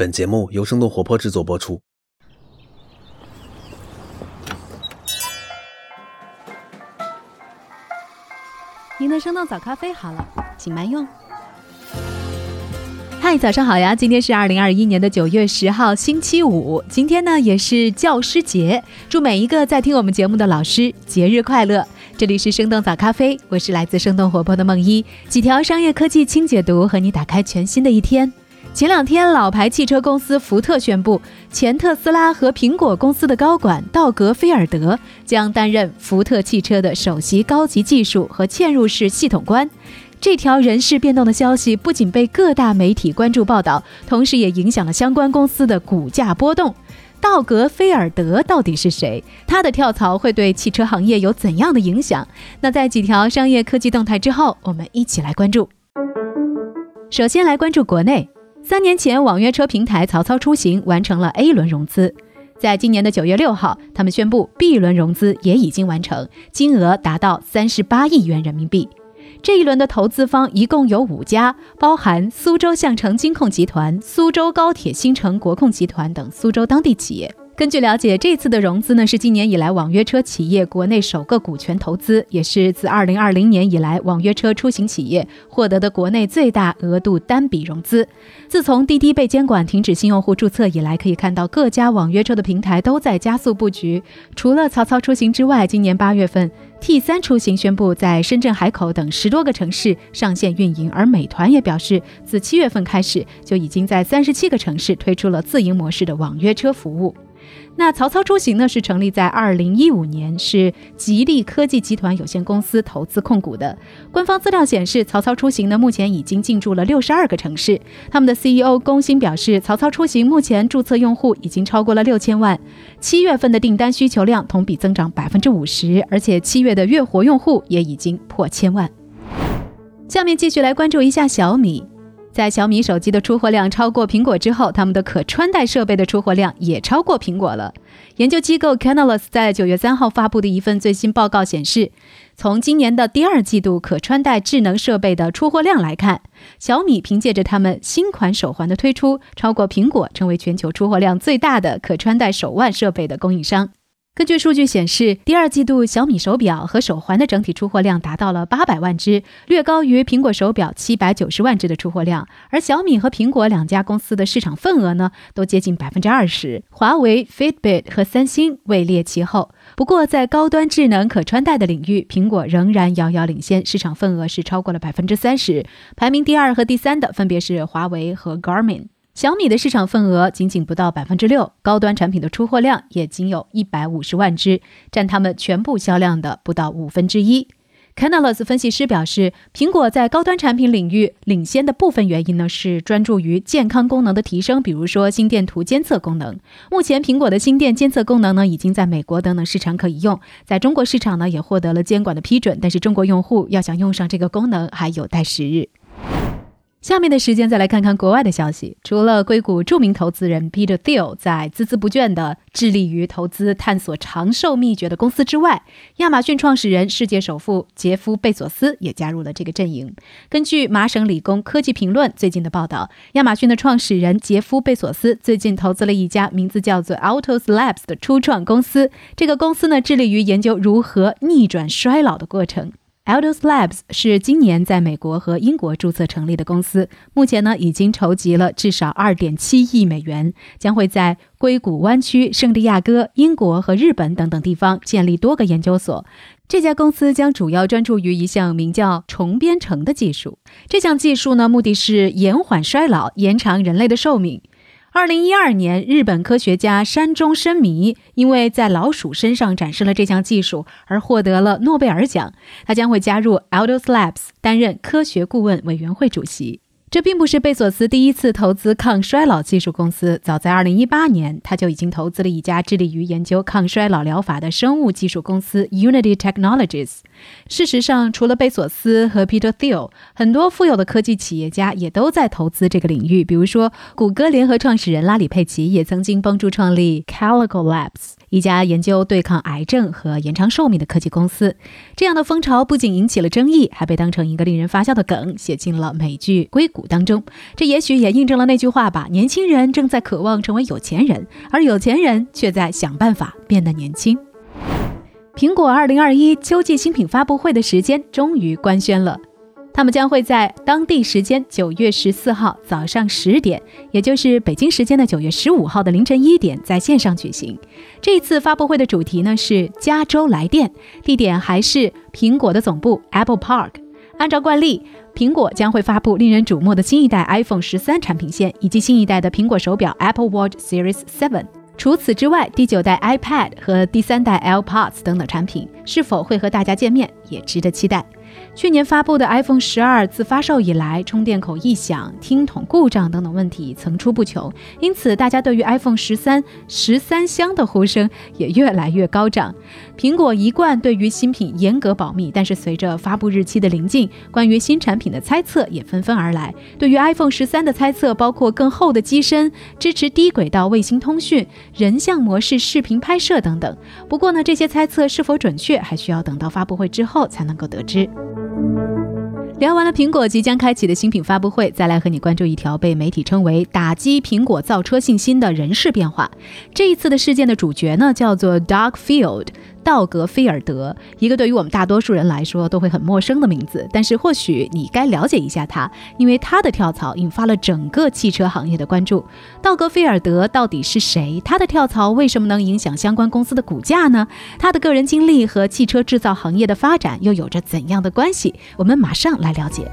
本节目由生动活泼制作播出。您的生动早咖啡好了，请慢用。嗨，早上好呀！今天是二零二一年的九月十号，星期五。今天呢也是教师节，祝每一个在听我们节目的老师节日快乐。这里是生动早咖啡，我是来自生动活泼的梦一，几条商业科技轻解读，和你打开全新的一天。前两天，老牌汽车公司福特宣布，前特斯拉和苹果公司的高管道格·菲尔德将担任福特汽车的首席高级技术和嵌入式系统官。这条人事变动的消息不仅被各大媒体关注报道，同时也影响了相关公司的股价波动。道格·菲尔德到底是谁？他的跳槽会对汽车行业有怎样的影响？那在几条商业科技动态之后，我们一起来关注。首先来关注国内。三年前，网约车平台曹操出行完成了 A 轮融资，在今年的九月六号，他们宣布 B 轮融资也已经完成，金额达到三十八亿元人民币。这一轮的投资方一共有五家，包含苏州相城金控集团、苏州高铁新城国控集团等苏州当地企业。根据了解，这次的融资呢是今年以来网约车企业国内首个股权投资，也是自二零二零年以来网约车出行企业获得的国内最大额度单笔融资。自从滴滴被监管停止新用户注册以来，可以看到各家网约车的平台都在加速布局。除了曹操出行之外，今年八月份，T 三出行宣布在深圳、海口等十多个城市上线运营，而美团也表示，自七月份开始就已经在三十七个城市推出了自营模式的网约车服务。那曹操出行呢，是成立在二零一五年，是吉利科技集团有限公司投资控股的。官方资料显示，曹操出行呢目前已经进驻了六十二个城市。他们的 CEO 龚鑫表示，曹操出行目前注册用户已经超过了六千万，七月份的订单需求量同比增长百分之五十，而且七月的月活用户也已经破千万。下面继续来关注一下小米。在小米手机的出货量超过苹果之后，他们的可穿戴设备的出货量也超过苹果了。研究机构 Canalys 在九月三号发布的一份最新报告显示，从今年的第二季度可穿戴智能设备的出货量来看，小米凭借着他们新款手环的推出，超过苹果，成为全球出货量最大的可穿戴手腕设备的供应商。根据数据显示，第二季度小米手表和手环的整体出货量达到了八百万只，略高于苹果手表七百九十万只的出货量。而小米和苹果两家公司的市场份额呢，都接近百分之二十，华为、Fitbit 和三星位列其后。不过，在高端智能可穿戴的领域，苹果仍然遥遥领先，市场份额是超过了百分之三十。排名第二和第三的分别是华为和 Garmin。小米的市场份额仅仅不到百分之六，高端产品的出货量也仅有一百五十万只，占他们全部销量的不到五分之一。Canalys 分析师表示，苹果在高端产品领域领先的部分原因呢，是专注于健康功能的提升，比如说心电图监测功能。目前，苹果的心电监测功能呢，已经在美国等等市场可以用，在中国市场呢，也获得了监管的批准，但是中国用户要想用上这个功能，还有待时日。下面的时间再来看看国外的消息。除了硅谷著名投资人 Peter Thiel 在孜孜不倦地致力于投资探索长寿秘诀的公司之外，亚马逊创始人、世界首富杰夫·贝索斯也加入了这个阵营。根据麻省理工科技评论最近的报道，亚马逊的创始人杰夫·贝索斯最近投资了一家名字叫做 Autos Labs 的初创公司。这个公司呢，致力于研究如何逆转衰老的过程。Aldos Labs 是今年在美国和英国注册成立的公司，目前呢已经筹集了至少二点七亿美元，将会在硅谷湾区、圣地亚哥、英国和日本等等地方建立多个研究所。这家公司将主要专注于一项名叫重编程的技术。这项技术呢，目的是延缓衰老，延长人类的寿命。二零一二年，日本科学家山中伸弥因为在老鼠身上展示了这项技术而获得了诺贝尔奖。他将会加入 Aldos Labs，担任科学顾问委员会主席。这并不是贝索斯第一次投资抗衰老技术公司。早在2018年，他就已经投资了一家致力于研究抗衰老疗法的生物技术公司 Unity Technologies。事实上，除了贝索斯和 Peter Thiel，很多富有的科技企业家也都在投资这个领域。比如说，谷歌联合创始人拉里·佩奇也曾经帮助创立 Calico Labs。一家研究对抗癌症和延长寿命的科技公司。这样的风潮不仅引起了争议，还被当成一个令人发笑的梗写进了美剧《硅谷》当中。这也许也印证了那句话吧：年轻人正在渴望成为有钱人，而有钱人却在想办法变得年轻。苹果2021秋季新品发布会的时间终于官宣了。那么将会在当地时间九月十四号早上十点，也就是北京时间的九月十五号的凌晨一点，在线上举行。这次发布会的主题呢是加州来电，地点还是苹果的总部 Apple Park。按照惯例，苹果将会发布令人瞩目的新一代 iPhone 十三产品线，以及新一代的苹果手表 Apple Watch Series Seven。除此之外，第九代 iPad 和第三代 AirPods 等等产品是否会和大家见面，也值得期待。去年发布的 iPhone 十二自发售以来，充电口异响、听筒故障等等问题层出不穷，因此大家对于 iPhone 十三十三香的呼声也越来越高涨。苹果一贯对于新品严格保密，但是随着发布日期的临近，关于新产品的猜测也纷纷而来。对于 iPhone 十三的猜测包括更厚的机身、支持低轨道卫星通讯、人像模式视频拍摄等等。不过呢，这些猜测是否准确，还需要等到发布会之后才能够得知。聊完了苹果即将开启的新品发布会，再来和你关注一条被媒体称为打击苹果造车信心的人事变化。这一次的事件的主角呢，叫做 Doug Field。道格菲尔德，一个对于我们大多数人来说都会很陌生的名字，但是或许你该了解一下他，因为他的跳槽引发了整个汽车行业的关注。道格菲尔德到底是谁？他的跳槽为什么能影响相关公司的股价呢？他的个人经历和汽车制造行业的发展又有着怎样的关系？我们马上来了解。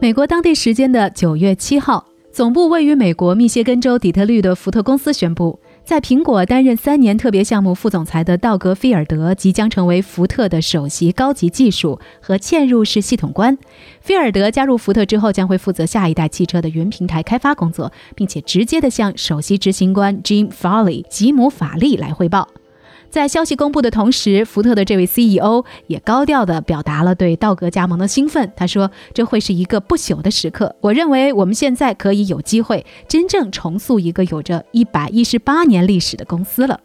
美国当地时间的九月七号。总部位于美国密歇根州底特律的福特公司宣布，在苹果担任三年特别项目副总裁的道格·菲尔德即将成为福特的首席高级技术和嵌入式系统官。菲尔德加入福特之后，将会负责下一代汽车的云平台开发工作，并且直接的向首席执行官 Jim Farley 吉姆·法利来汇报。在消息公布的同时，福特的这位 CEO 也高调地表达了对道格加盟的兴奋。他说：“这会是一个不朽的时刻。我认为我们现在可以有机会真正重塑一个有着一百一十八年历史的公司了。”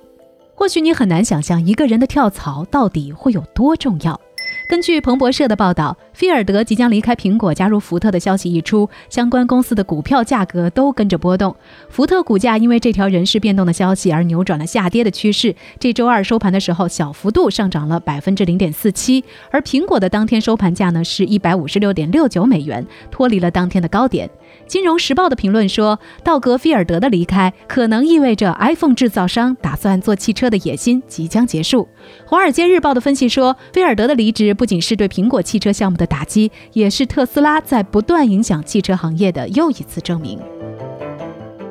或许你很难想象一个人的跳槽到底会有多重要。根据彭博社的报道，菲尔德即将离开苹果，加入福特的消息一出，相关公司的股票价格都跟着波动。福特股价因为这条人事变动的消息而扭转了下跌的趋势。这周二收盘的时候，小幅度上涨了百分之零点四七。而苹果的当天收盘价呢，是一百五十六点六九美元，脱离了当天的高点。金融时报的评论说，道格·菲尔德的离开可能意味着 iPhone 制造商打算做汽车的野心即将结束。华尔街日报的分析说，菲尔德的离职不仅是对苹果汽车项目的打击，也是特斯拉在不断影响汽车行业的又一次证明。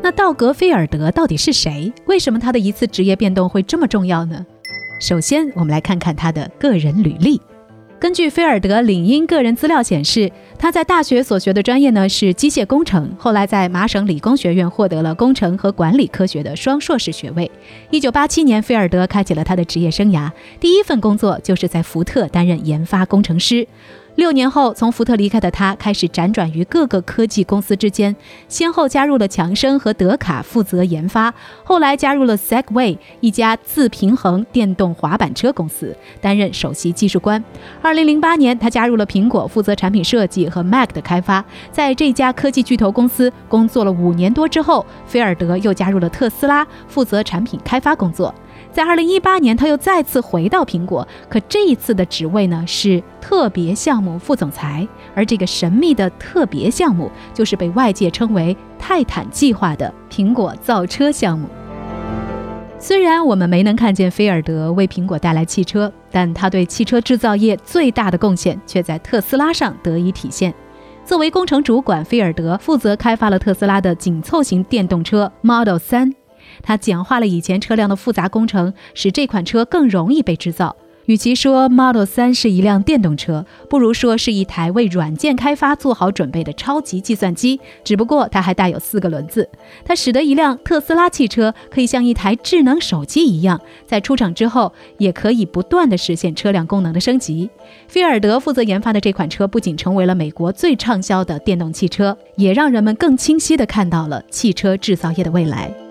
那道格·菲尔德到底是谁？为什么他的一次职业变动会这么重要呢？首先，我们来看看他的个人履历。根据菲尔德领英个人资料显示，他在大学所学的专业呢是机械工程，后来在麻省理工学院获得了工程和管理科学的双硕士学位。一九八七年，菲尔德开启了他的职业生涯，第一份工作就是在福特担任研发工程师。六年后，从福特离开的他开始辗转于各个科技公司之间，先后加入了强生和德卡负责研发，后来加入了 Segway 一家自平衡电动滑板车公司，担任首席技术官。二零零八年，他加入了苹果，负责产品设计和 Mac 的开发。在这家科技巨头公司工作了五年多之后，菲尔德又加入了特斯拉，负责产品开发工作。在二零一八年，他又再次回到苹果，可这一次的职位呢是特别项目副总裁，而这个神秘的特别项目就是被外界称为“泰坦计划”的苹果造车项目。虽然我们没能看见菲尔德为苹果带来汽车，但他对汽车制造业最大的贡献却在特斯拉上得以体现。作为工程主管，菲尔德负责开发了特斯拉的紧凑型电动车 Model 3。它简化了以前车辆的复杂工程，使这款车更容易被制造。与其说 Model 3是一辆电动车，不如说是一台为软件开发做好准备的超级计算机。只不过它还带有四个轮子，它使得一辆特斯拉汽车可以像一台智能手机一样，在出厂之后也可以不断的实现车辆功能的升级。菲尔德负责研发的这款车不仅成为了美国最畅销的电动汽车，也让人们更清晰地看到了汽车制造业的未来。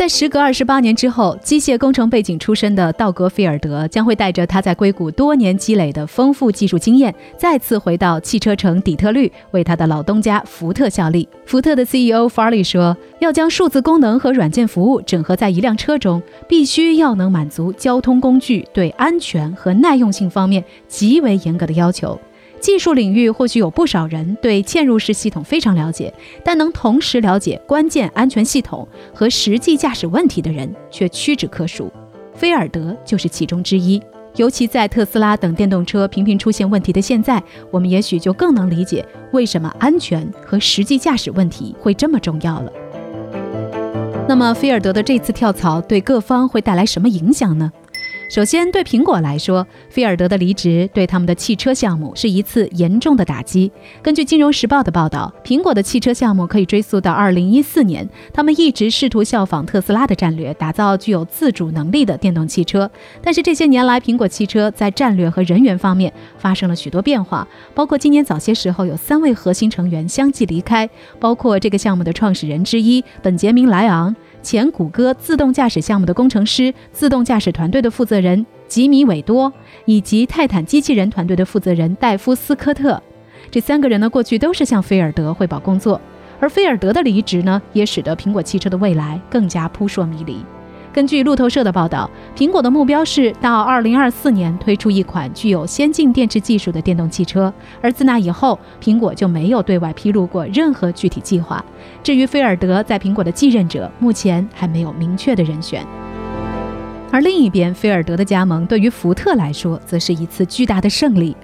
在时隔二十八年之后，机械工程背景出身的道格·菲尔德将会带着他在硅谷多年积累的丰富技术经验，再次回到汽车城底特律，为他的老东家福特效力。福特的 CEO Farley 说：“要将数字功能和软件服务整合在一辆车中，必须要能满足交通工具对安全和耐用性方面极为严格的要求。”技术领域或许有不少人对嵌入式系统非常了解，但能同时了解关键安全系统和实际驾驶问题的人却屈指可数。菲尔德就是其中之一。尤其在特斯拉等电动车频频出现问题的现在，我们也许就更能理解为什么安全和实际驾驶问题会这么重要了。那么，菲尔德的这次跳槽对各方会带来什么影响呢？首先，对苹果来说，菲尔德的离职对他们的汽车项目是一次严重的打击。根据《金融时报》的报道，苹果的汽车项目可以追溯到2014年，他们一直试图效仿特斯拉的战略，打造具有自主能力的电动汽车。但是这些年来，苹果汽车在战略和人员方面发生了许多变化，包括今年早些时候有三位核心成员相继离开，包括这个项目的创始人之一本杰明·莱昂。前谷歌自动驾驶项目的工程师、自动驾驶团队的负责人吉米·韦多，以及泰坦机器人团队的负责人戴夫斯科特，这三个人呢，过去都是向菲尔德汇报工作，而菲尔德的离职呢，也使得苹果汽车的未来更加扑朔迷离。根据路透社的报道，苹果的目标是到2024年推出一款具有先进电池技术的电动汽车，而自那以后，苹果就没有对外披露过任何具体计划。至于菲尔德在苹果的继任者，目前还没有明确的人选。而另一边，菲尔德的加盟对于福特来说，则是一次巨大的胜利。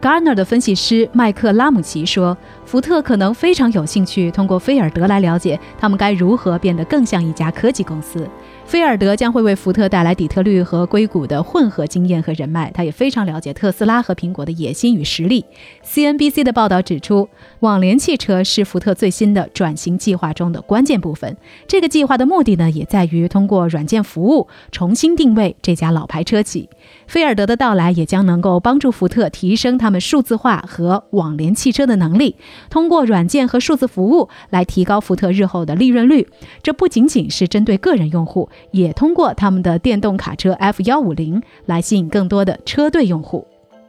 Garner 的分析师麦克拉姆奇说：“福特可能非常有兴趣通过菲尔德来了解他们该如何变得更像一家科技公司。”菲尔德将会为福特带来底特律和硅谷的混合经验和人脉，他也非常了解特斯拉和苹果的野心与实力。CNBC 的报道指出，网联汽车是福特最新的转型计划中的关键部分。这个计划的目的呢，也在于通过软件服务重新定位这家老牌车企。菲尔德的到来也将能够帮助福特提升他们数字化和网联汽车的能力，通过软件和数字服务来提高福特日后的利润率。这不仅仅是针对个人用户。也通过他们的电动卡车 F 幺五零来吸引更多的车队用户。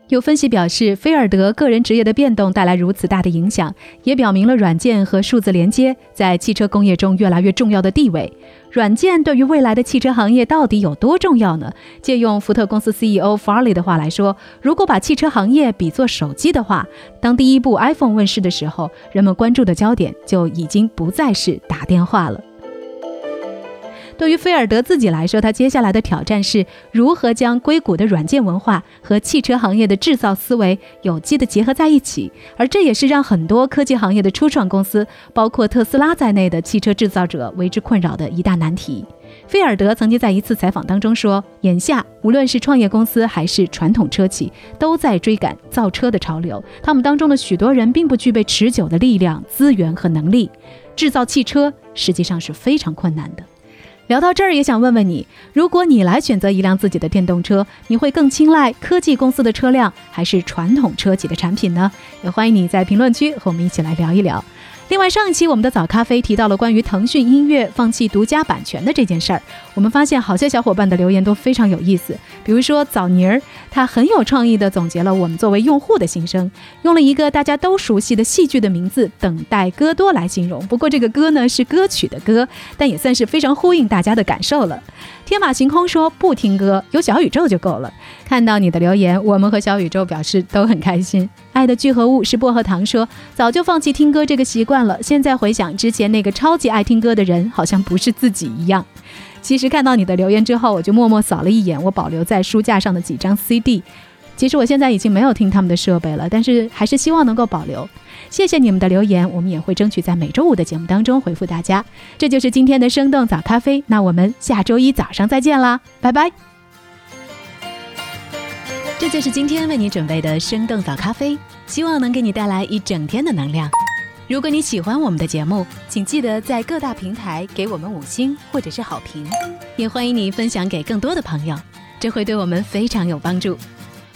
有分析表示，菲尔德个人职业的变动带来如此大的影响，也表明了软件和数字连接在汽车工业中越来越重要的地位。软件对于未来的汽车行业到底有多重要呢？借用福特公司 CEO Farley 的话来说，如果把汽车行业比作手机的话，当第一部 iPhone 问世的时候，人们关注的焦点就已经不再是打电话了。对于菲尔德自己来说，他接下来的挑战是如何将硅谷的软件文化和汽车行业的制造思维有机的结合在一起，而这也是让很多科技行业的初创公司，包括特斯拉在内的汽车制造者为之困扰的一大难题。菲尔德曾经在一次采访当中说：“眼下，无论是创业公司还是传统车企，都在追赶造车的潮流。他们当中的许多人并不具备持久的力量、资源和能力，制造汽车实际上是非常困难的。”聊到这儿，也想问问你：如果你来选择一辆自己的电动车，你会更青睐科技公司的车辆，还是传统车企的产品呢？也欢迎你在评论区和我们一起来聊一聊。另外，上一期我们的早咖啡提到了关于腾讯音乐放弃独家版权的这件事儿，我们发现好些小伙伴的留言都非常有意思。比如说枣泥儿，他很有创意的总结了我们作为用户的心声，用了一个大家都熟悉的戏剧的名字“等待歌多”来形容。不过这个歌呢是歌曲的歌，但也算是非常呼应大家的感受了。天马行空说不听歌，有小宇宙就够了。看到你的留言，我们和小宇宙表示都很开心。爱的聚合物是薄荷糖说，早就放弃听歌这个习惯了。现在回想之前那个超级爱听歌的人，好像不是自己一样。其实看到你的留言之后，我就默默扫了一眼我保留在书架上的几张 CD。其实我现在已经没有听他们的设备了，但是还是希望能够保留。谢谢你们的留言，我们也会争取在每周五的节目当中回复大家。这就是今天的生动早咖啡，那我们下周一早上再见啦，拜拜。这就是今天为你准备的生动早咖啡，希望能给你带来一整天的能量。如果你喜欢我们的节目，请记得在各大平台给我们五星或者是好评，也欢迎你分享给更多的朋友，这会对我们非常有帮助。